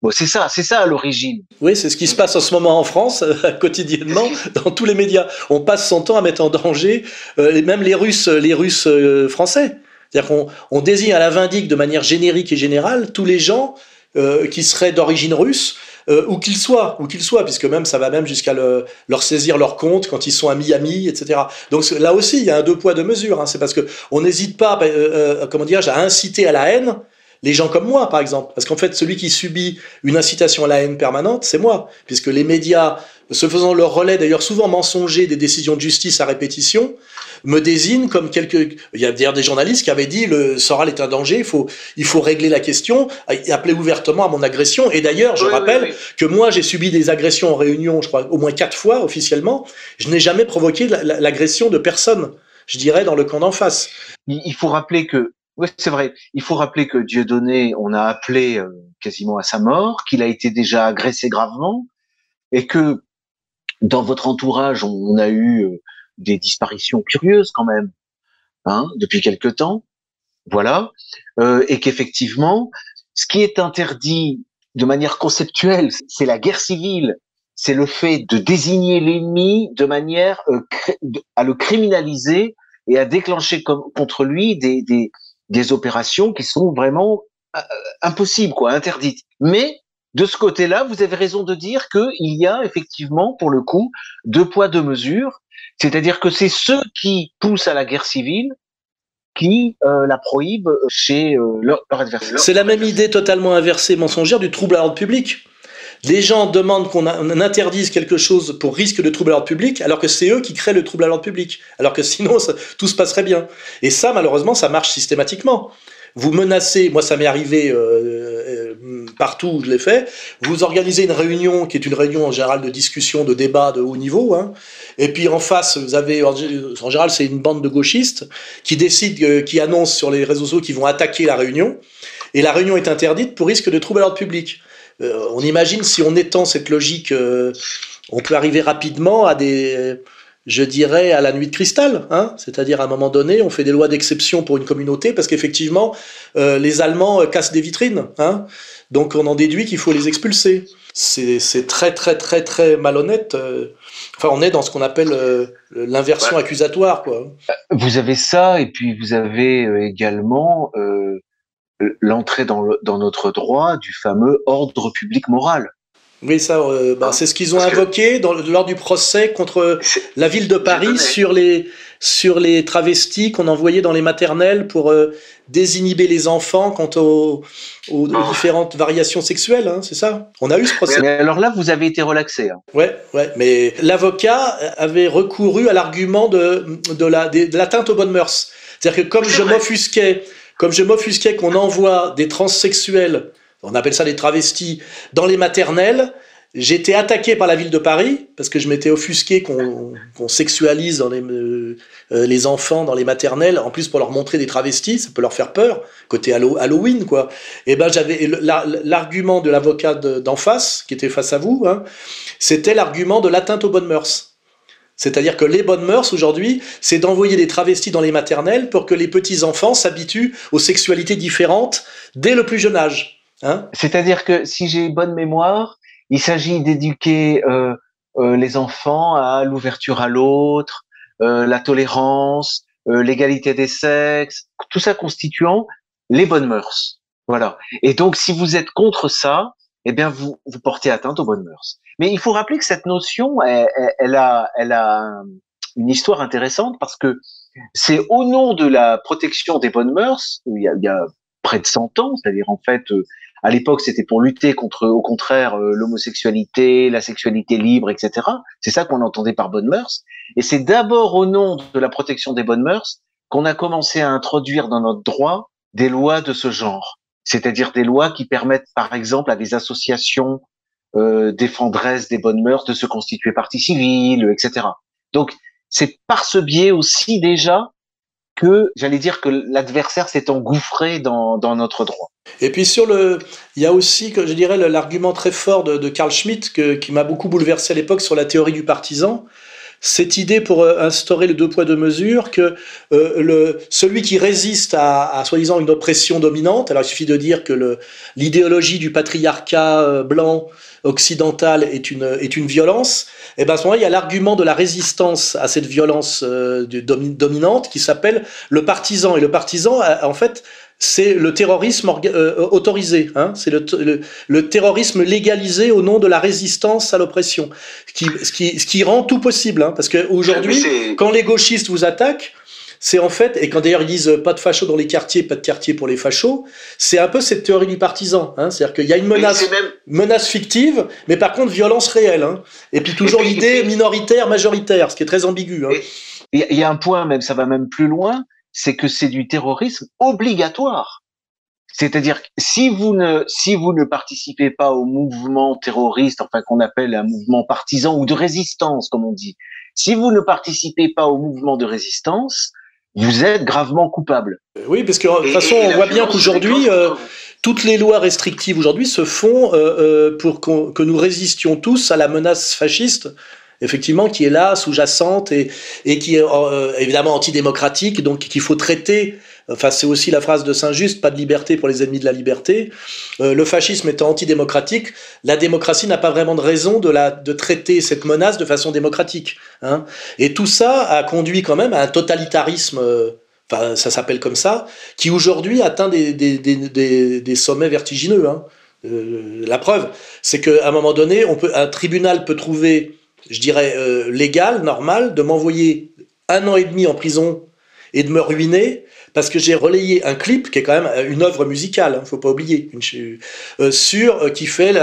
Bon, c'est ça, c'est ça à l'origine. Oui, c'est ce qui se passe en ce moment en France, quotidiennement, dans tous les médias. On passe son temps à mettre en danger, euh, même les Russes, les Russes français. C'est-à-dire qu'on on désigne à la vindique de manière générique et générale tous les gens qui seraient d'origine russe, euh, où qu'ils soient, où qu'ils puisque même ça va même jusqu'à le, leur saisir leur compte quand ils sont à Miami, etc. Donc là aussi, il y a un deux poids deux mesures. Hein. C'est parce que on n'hésite pas, euh, euh, comment dire, à inciter à la haine les gens comme moi, par exemple. Parce qu'en fait, celui qui subit une incitation à la haine permanente, c'est moi, puisque les médias, se faisant leur relais, d'ailleurs souvent mensonger des décisions de justice à répétition, me désignent comme quelques... Il y a d'ailleurs des journalistes qui avaient dit le Soral est un danger, il faut, il faut régler la question, appeler ouvertement à mon agression. Et d'ailleurs, je rappelle que moi, j'ai subi des agressions en réunion, je crois, au moins quatre fois officiellement. Je n'ai jamais provoqué l'agression de personne, je dirais, dans le camp d'en face. Il faut rappeler que oui, c'est vrai. Il faut rappeler que Dieudonné, on a appelé euh, quasiment à sa mort, qu'il a été déjà agressé gravement, et que dans votre entourage, on, a eu euh, des disparitions curieuses quand même, hein, depuis quelque temps. Voilà, euh, et qu'effectivement, ce qui est interdit de manière conceptuelle, c'est la guerre civile, c'est le fait de désigner l'ennemi de manière à le criminaliser et à déclencher contre lui des, des, des opérations qui sont vraiment euh, impossibles, quoi, interdites. Mais de ce côté-là, vous avez raison de dire qu'il y a effectivement, pour le coup, deux poids deux mesures. C'est-à-dire que c'est ceux qui poussent à la guerre civile qui euh, la prohibent chez euh, leur, adversaire. C'est la même idée totalement inversée, mensongère du trouble à l'ordre public. Les gens demandent qu'on interdise quelque chose pour risque de trouble à l'ordre public, alors que c'est eux qui créent le trouble à l'ordre public. Alors que sinon, tout se passerait bien. Et ça, malheureusement, ça marche systématiquement. Vous menacez, moi ça m'est arrivé euh, euh, partout où je l'ai fait, vous organisez une réunion qui est une réunion en général de discussion, de débat de haut niveau, hein, et puis en face, vous avez, en général c'est une bande de gauchistes qui décident, euh, qui annoncent sur les réseaux sociaux qu'ils vont attaquer la réunion, et la réunion est interdite pour risque de trouble à l'ordre public. On imagine si on étend cette logique, on peut arriver rapidement à des, je dirais, à la nuit de cristal. Hein C'est-à-dire, à un moment donné, on fait des lois d'exception pour une communauté parce qu'effectivement, euh, les Allemands cassent des vitrines. Hein Donc, on en déduit qu'il faut les expulser. C'est très, très, très, très malhonnête. Enfin, on est dans ce qu'on appelle l'inversion accusatoire. Quoi. Vous avez ça, et puis vous avez également l'entrée dans, dans, notre droit du fameux ordre public moral. Oui, ça, euh, bah, c'est ce qu'ils ont invoqué dans, lors du procès contre la ville de Paris sur les, sur les travestis qu'on envoyait dans les maternelles pour euh, désinhiber les enfants quant aux, aux, oh. différentes variations sexuelles, hein, c'est ça? On a eu ce procès. Mais alors là, vous avez été relaxé. Hein. Ouais, ouais, mais l'avocat avait recouru à l'argument de, de l'atteinte la, aux bonnes mœurs. C'est-à-dire que comme je m'offusquais comme je m'offusquais qu'on envoie des transsexuels, on appelle ça des travestis, dans les maternelles, J'étais attaqué par la ville de Paris parce que je m'étais offusqué qu'on sexualise dans les, euh, euh, les, enfants dans les maternelles, en plus pour leur montrer des travestis, ça peut leur faire peur, côté Halloween quoi. Et ben j'avais l'argument de l'avocat d'en face, qui était face à vous, hein, c'était l'argument de l'atteinte aux bonnes mœurs. C'est-à-dire que les bonnes mœurs aujourd'hui, c'est d'envoyer des travestis dans les maternelles pour que les petits enfants s'habituent aux sexualités différentes dès le plus jeune âge. Hein? C'est-à-dire que si j'ai bonne mémoire, il s'agit d'éduquer euh, euh, les enfants à l'ouverture à l'autre, euh, la tolérance, euh, l'égalité des sexes, tout ça constituant les bonnes mœurs. Voilà. Et donc, si vous êtes contre ça, eh bien, vous, vous portez atteinte aux bonnes mœurs. Mais il faut rappeler que cette notion, elle, elle a, elle a une histoire intéressante parce que c'est au nom de la protection des bonnes mœurs, il y a, il y a près de 100 ans, c'est-à-dire en fait, euh, à l'époque, c'était pour lutter contre, au contraire, euh, l'homosexualité, la sexualité libre, etc. C'est ça qu'on entendait par bonnes mœurs. Et c'est d'abord au nom de la protection des bonnes mœurs qu'on a commencé à introduire dans notre droit des lois de ce genre c'est-à-dire des lois qui permettent, par exemple, à des associations euh, défendresses des bonnes mœurs de se constituer partie civile, etc. Donc, c'est par ce biais aussi déjà que j'allais dire que l'adversaire s'est engouffré dans, dans, notre droit. Et puis sur le, il y a aussi, je dirais, l'argument très fort de, de Carl Schmitt qui m'a beaucoup bouleversé à l'époque sur la théorie du partisan, cette idée pour euh, instaurer le deux poids deux mesures que euh, le, celui qui résiste à, à soi-disant une oppression dominante, alors il suffit de dire que l'idéologie du patriarcat euh, blanc occidental est une, est une violence, et ben à ce moment-là, il y a l'argument de la résistance à cette violence euh, dominante qui s'appelle le partisan. Et le partisan, en fait, c'est le terrorisme euh, autorisé, hein c'est le, le, terrorisme légalisé au nom de la résistance à l'oppression, ce qui, ce, qui, ce qui rend tout possible, hein, parce qu'aujourd'hui, quand les gauchistes vous attaquent, c'est en fait, et quand d'ailleurs ils disent pas de fachos dans les quartiers, pas de quartier pour les fachos, c'est un peu cette théorie du partisan. Hein, C'est-à-dire qu'il y a une menace, menace fictive, mais par contre violence réelle. Hein, et puis toujours l'idée minoritaire, majoritaire, ce qui est très ambigu. Hein. Il y a un point même, ça va même plus loin, c'est que c'est du terrorisme obligatoire. C'est-à-dire que si vous ne si vous ne participez pas au mouvement terroriste, enfin qu'on appelle un mouvement partisan ou de résistance, comme on dit, si vous ne participez pas au mouvement de résistance, vous êtes gravement coupable. Oui, parce que de toute façon, on voit bien qu'aujourd'hui, euh, toutes les lois restrictives aujourd'hui se font euh, euh, pour que nous résistions tous à la menace fasciste effectivement, qui est là, sous-jacente et, et qui est euh, évidemment antidémocratique, donc qu'il faut traiter. Enfin, c'est aussi la phrase de Saint-Just, pas de liberté pour les ennemis de la liberté. Euh, le fascisme étant antidémocratique, la démocratie n'a pas vraiment de raison de, traiter cette menace de façon démocratique. Hein. Et tout ça a conduit quand même à un totalitarisme, euh, enfin, ça s'appelle comme ça, qui aujourd'hui atteint des, sommets vertigineux. Hein. Euh, la preuve, c'est qu'à un moment donné, un tribunal peut trouver je dirais, légal, normal, de m'envoyer un an et demi en prison et de me ruiner parce que j'ai relayé un clip qui est quand même une œuvre musicale, hein, faut pas oublier, euh, sur euh, qui fait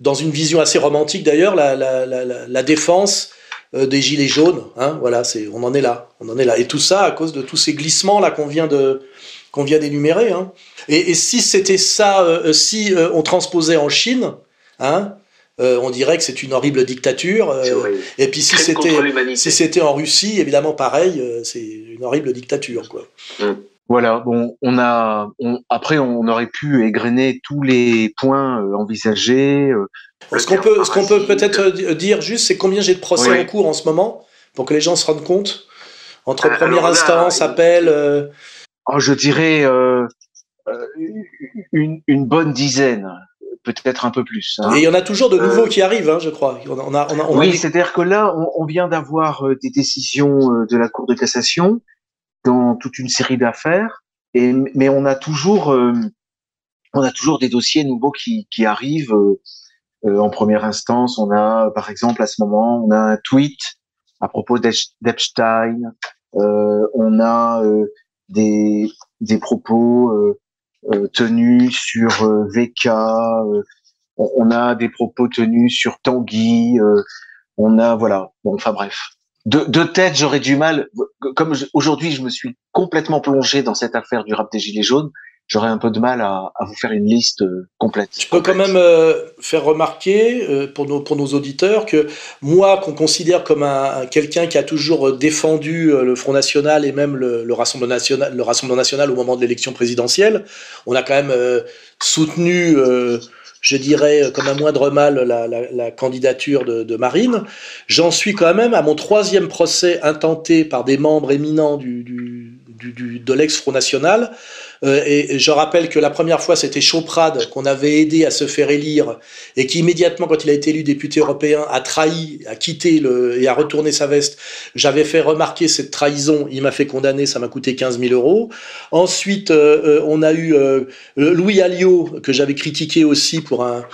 dans une vision assez romantique d'ailleurs la, la, la, défense euh, des gilets jaunes. Hein, voilà, c'est on en est là, on en est là, et tout ça à cause de tous ces glissements là qu'on vient de qu'on vient d'énumérer. Hein. Et, et, si c'était ça, euh, si on transposait en Chine, hein, euh, on dirait que c'est une horrible dictature. Euh, et puis si c'était si c'était en Russie, évidemment pareil, euh, c'est une horrible dictature quoi. Mm. Voilà, bon, on a après on aurait pu égrener tous les points envisagés. ce qu'on peut ce qu'on peut peut-être dire juste, c'est combien j'ai de procès en cours en ce moment pour que les gens se rendent compte? Entre première instance, appel. Oh, je dirais une, une bonne dizaine peut-être un peu plus. Hein. Et il y en a toujours de nouveaux euh, qui arrivent, hein, je crois. On a, on a, on oui, c'est-à-dire que là, on, vient d'avoir euh, des décisions euh, de la Cour de cassation dans toute une série d'affaires, et mais on a toujours, on a toujours des dossiers nouveaux qui, qui arrivent en première instance. On a, par exemple, à ce moment, on a un tweet à propos d'Epstein. on a des, des propos tenus sur euh, VK, euh, on a des propos tenus sur Tanguy, on a voilà, bon, enfin bref. De, de tête, j'aurais du mal. Comme aujourd'hui, je me suis complètement plongé dans cette affaire du rap des gilets jaunes. J'aurais un peu de mal à, vous faire une liste euh, complète. Je peux quand même euh, faire remarquer euh, pour, nos, pour nos auditeurs que moi, qu'on considère comme un, quelqu'un qui a toujours défendu le Front National et même le, Rassemblement National, le Rassemblement National au moment de l'élection présidentielle, on a quand même soutenu je dirais, comme un moindre mal, la, candidature de, Marine. J'en suis quand même à mon troisième procès intenté par des membres éminents du, du, de l'ex-Front National, euh, et je rappelle que la première fois, c'était Choprade qu'on avait aidé à se faire élire et qui immédiatement, quand il a été élu député européen, a trahi, a quitté le, et a retourné sa veste. J'avais fait remarquer cette trahison. Il m'a fait condamner. Ça m'a coûté 15 000 euros. Ensuite, euh, euh, on a eu Louis Alliot que j'avais critiqué aussi pour un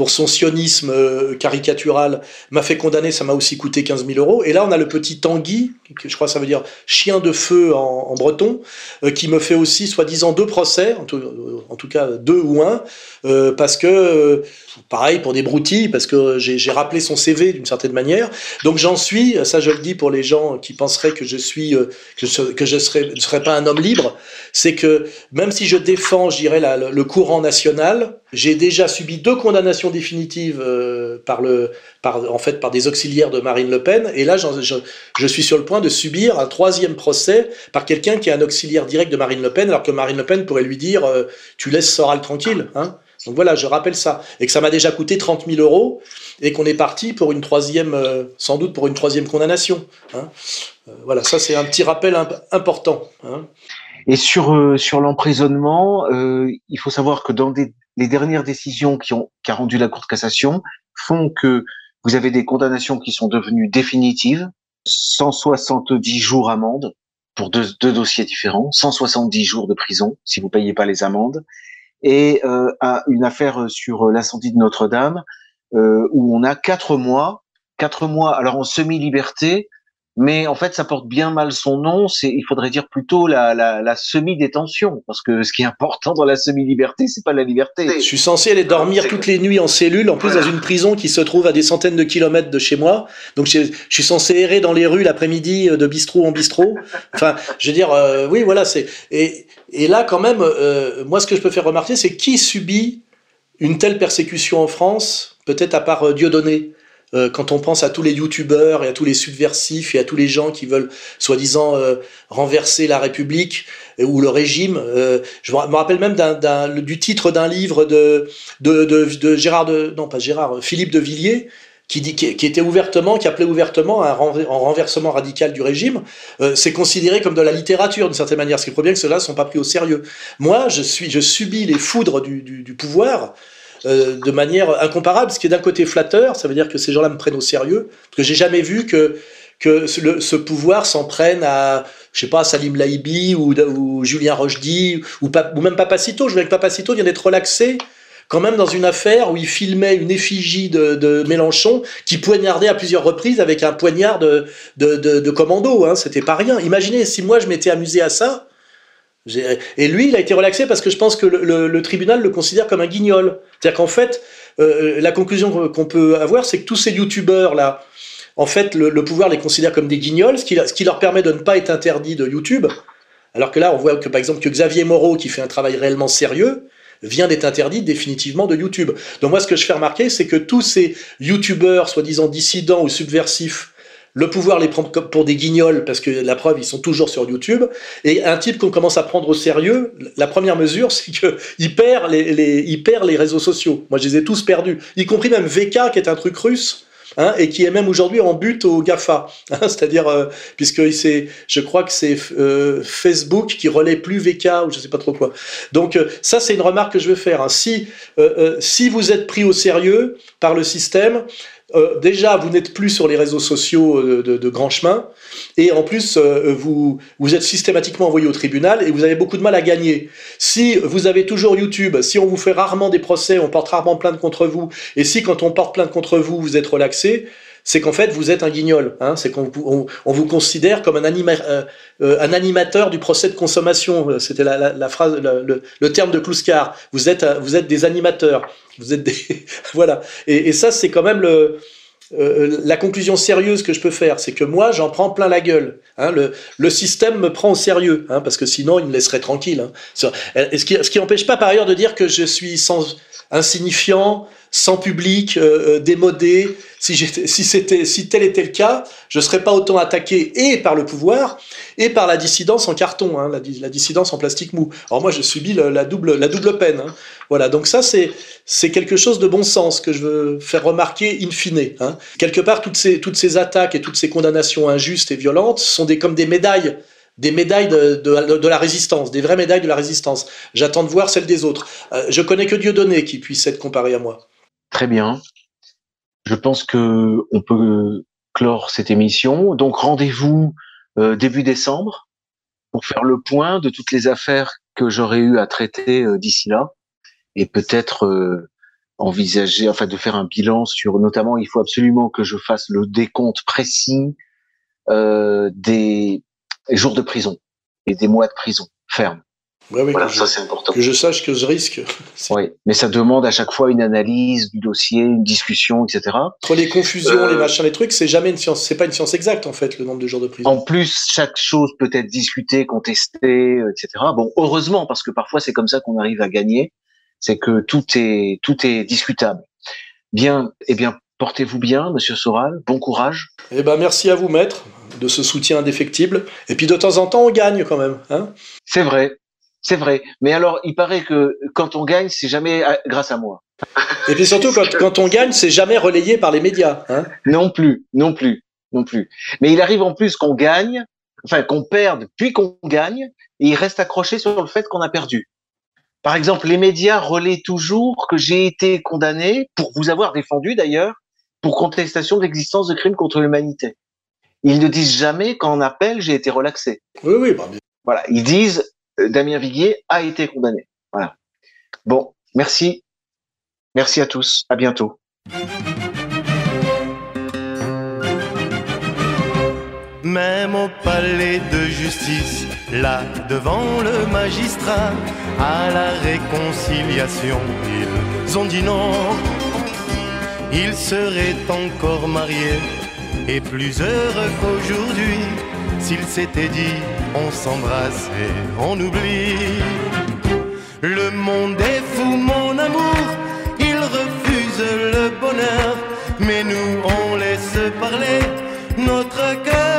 pour son sionisme euh, caricatural, m'a fait condamner, ça m'a aussi coûté 15 000 euros. Et là, on a le petit Tanguy, que je crois que ça veut dire chien de feu en, breton, euh, qui me fait aussi, soi-disant, deux procès, en tout, cas deux ou un, euh, parce que, pareil, pour des broutilles, parce que j'ai rappelé son CV d'une certaine manière. Donc j'en suis, ça je le dis pour les gens qui penseraient que je suis, que je, serais, ne serais pas un homme libre, c'est que même si je défends, je dirais, le courant national, j'ai déjà subi deux condamnations définitives euh, par le, en fait, par des auxiliaires de Marine Le Pen, et là, je, je, suis sur le point de subir un troisième procès par quelqu'un qui est un auxiliaire direct de Marine Le Pen, alors que Marine Le Pen pourrait lui dire euh, Tu laisses Soral tranquille. Hein? Donc voilà, je rappelle ça. Et que ça m'a déjà coûté 30 000 euros et qu'on est parti pour une troisième, euh, sans doute pour une troisième condamnation. Hein voilà, ça c'est un petit rappel important. Hein et sur, sur l'emprisonnement, il faut savoir que dans des les dernières décisions qui ont qu'a rendu la Cour de cassation font que vous avez des condamnations qui sont devenues définitives, 170 jours amende pour deux, dossiers différents, 170 jours de prison si vous payez pas les amendes, et euh, une affaire sur l'incendie de Notre-Dame euh, où on a quatre mois, quatre mois alors en semi-liberté mais en fait, ça porte bien mal son nom. C'est, il faudrait dire plutôt la, la, la semi-détention, parce que ce qui est important dans la semi-liberté, c'est pas la liberté. Je suis censé aller dormir toutes les nuits en cellule, en plus dans une prison qui se trouve à des centaines de kilomètres de chez moi. Donc je, je suis censé errer dans les rues l'après-midi euh, de bistrot en bistrot. Enfin, je veux dire, euh, oui, voilà, c'est et, et là quand même, euh, moi ce que je peux faire remarquer, c'est qui subit une telle persécution en France, peut-être à part Dieudonné? Euh, quand on pense à tous les youtubeurs et à tous les subversifs et à tous les gens qui veulent soi-disant euh, renverser la République euh, ou le régime. je me rappelle même du titre d'un livre de, Gérard de non pas Gérard Philippe de Villiers qui, dit, qui, était ouvertement, qui appelait ouvertement un renversement radical du régime, c'est considéré comme de la littérature d'une certaine manière, ce qui prouve bien que ceux-là ne sont pas pris au sérieux. Moi, je, suis, je subis les foudres du pouvoir euh, de manière incomparable, ce qui est d'un côté flatteur, ça veut dire que ces gens-là me prennent au sérieux, parce que j'ai jamais vu que que ce, pouvoir s'en prenne à, je sais pas, Salim Laibi ou, Julien Rochdy ou, même Papacito. Je veux dire que Papacito vient d'être relaxé quand même dans une affaire où il filmait une effigie de, Mélenchon qui poignardait à plusieurs reprises avec un poignard de commando. Hein, C'était pas rien. Imaginez si moi je m'étais amusé à ça. Et lui, il a été relaxé parce que je pense que le, tribunal le considère comme un guignol. C'est-à-dire qu'en fait, euh, euh, la conclusion qu'on peut avoir, c'est que tous ces youtubeurs là, en fait, le, pouvoir les considère comme des guignols, ce qui, leur permet de ne pas être interdit de YouTube. Alors que là, on voit que par exemple que Xavier Moreau, qui fait un travail réellement sérieux, vient d'être interdit définitivement de YouTube. Donc moi, ce que je fais remarquer, c'est que tous ces youtubeurs, soi-disant dissidents ou subversifs, le pouvoir les prend pour des guignols parce que la preuve, ils sont toujours sur YouTube. Et un type qu'on commence à prendre au sérieux, la première mesure, c'est qu'il perd les, perd les réseaux sociaux. Moi, je les ai tous perdus, y compris même VK, qui est un truc russe. Hein, et qui est même aujourd'hui en but au GAFA, hein, c'est-à-dire euh, puisque je crois que c'est euh, Facebook qui relaie plus VK ou je sais pas trop quoi. Donc euh, ça c'est une remarque que je veux faire. Hein. Si si vous êtes pris au sérieux par le système, euh, déjà, vous n'êtes plus sur les réseaux sociaux euh, de, grand chemin, et en plus, euh, vous, vous êtes systématiquement envoyé au tribunal et vous avez beaucoup de mal à gagner. Si vous avez toujours YouTube, si on vous fait rarement des procès, on porte rarement plainte contre vous, et si quand on porte plainte contre vous, vous êtes relaxé, c'est qu'en fait vous êtes un guignol. Hein, c'est qu'on on, vous considère comme un, un, animateur du procès de consommation. C'était la, phrase, le, terme de Kluskar. Vous êtes, vous êtes des animateurs. Vous êtes des voilà. Et, ça, c'est quand même euh, la conclusion sérieuse que je peux faire, c'est que moi, j'en prends plein la gueule. Hein. le, système me prend au sérieux, hein, parce que sinon, il me laisserait tranquille. Ce qui, ce qui n'empêche pas par ailleurs de dire que je suis sans insignifiant, sans public, euh, euh, démodé. Si, tel était le cas, je ne serais pas autant attaqué et par le pouvoir et par la dissidence en carton, hein, la, dissidence en plastique mou. Alors moi, je subis la, double, la double peine. Hein. Voilà, donc ça, c'est, c'est quelque chose de bon sens que je veux faire remarquer in fine. Hein. Quelque part, toutes ces, toutes ces attaques et toutes ces condamnations injustes et violentes sont des, comme des médailles des médailles de, la résistance, des vraies médailles de la résistance. J'attends de voir celles des autres. Euh, je connais que Dieu donné qui puisse être comparé à moi. Très bien. Je pense que on peut clore cette émission. Donc rendez-vous euh, début décembre pour faire le point de toutes les affaires que j'aurais eu à traiter euh, d'ici là et peut-être euh, envisager, enfin de faire un bilan sur, notamment, il faut absolument que je fasse le décompte précis des jours de prison et des mois de prison ferme. Ouais, oui, voilà, ça c'est important. Que je sache que je risque. Oui, mais ça demande à chaque fois une analyse du dossier, une discussion, etc. Entre les confusions, les euh, machins, les trucs, c'est jamais une science, c'est pas une science exacte en fait, le nombre de jours de prison. En plus, chaque chose peut être discutée, contestée, etc. Bon, heureusement, parce que parfois c'est comme ça qu'on arrive à gagner, c'est que tout est tout est discutable. Bien, eh bien, portez-vous bien, Monsieur Soral. Bon courage. Eh ben, merci à vous, maître, de ce soutien indéfectible. Et puis de temps en temps, on gagne quand même. Hein c'est vrai. C'est vrai. Mais alors, il paraît que quand on gagne, c'est jamais euh, grâce à moi. Et puis surtout, quand, quand on gagne, c'est jamais relayé par les médias. Hein non plus, non plus, non plus. Mais il arrive en plus qu'on gagne, enfin qu'on perde, puis qu'on gagne, et il reste accroché sur le fait qu'on a perdu. Par exemple, les médias relaient toujours que j'ai été condamné, pour vous avoir défendu d'ailleurs, pour contestation de l'existence de crimes contre l'humanité. Ils ne disent jamais qu'en appel, j'ai été relaxé. Oui, oui. Bah, voilà, ils disent euh, Damien Viguier a été condamné. Voilà. Bon, merci. Merci à tous. À bientôt. Même au palais de justice, là devant le magistrat, à la réconciliation, ils ont dit non. Ils seraient encore mariés et plus heureux qu'aujourd'hui. S'ils s'étaient dit on s'embrasse et on oublie. Le monde est fou, mon amour, il refuse le bonheur, mais nous on laisse parler notre cœur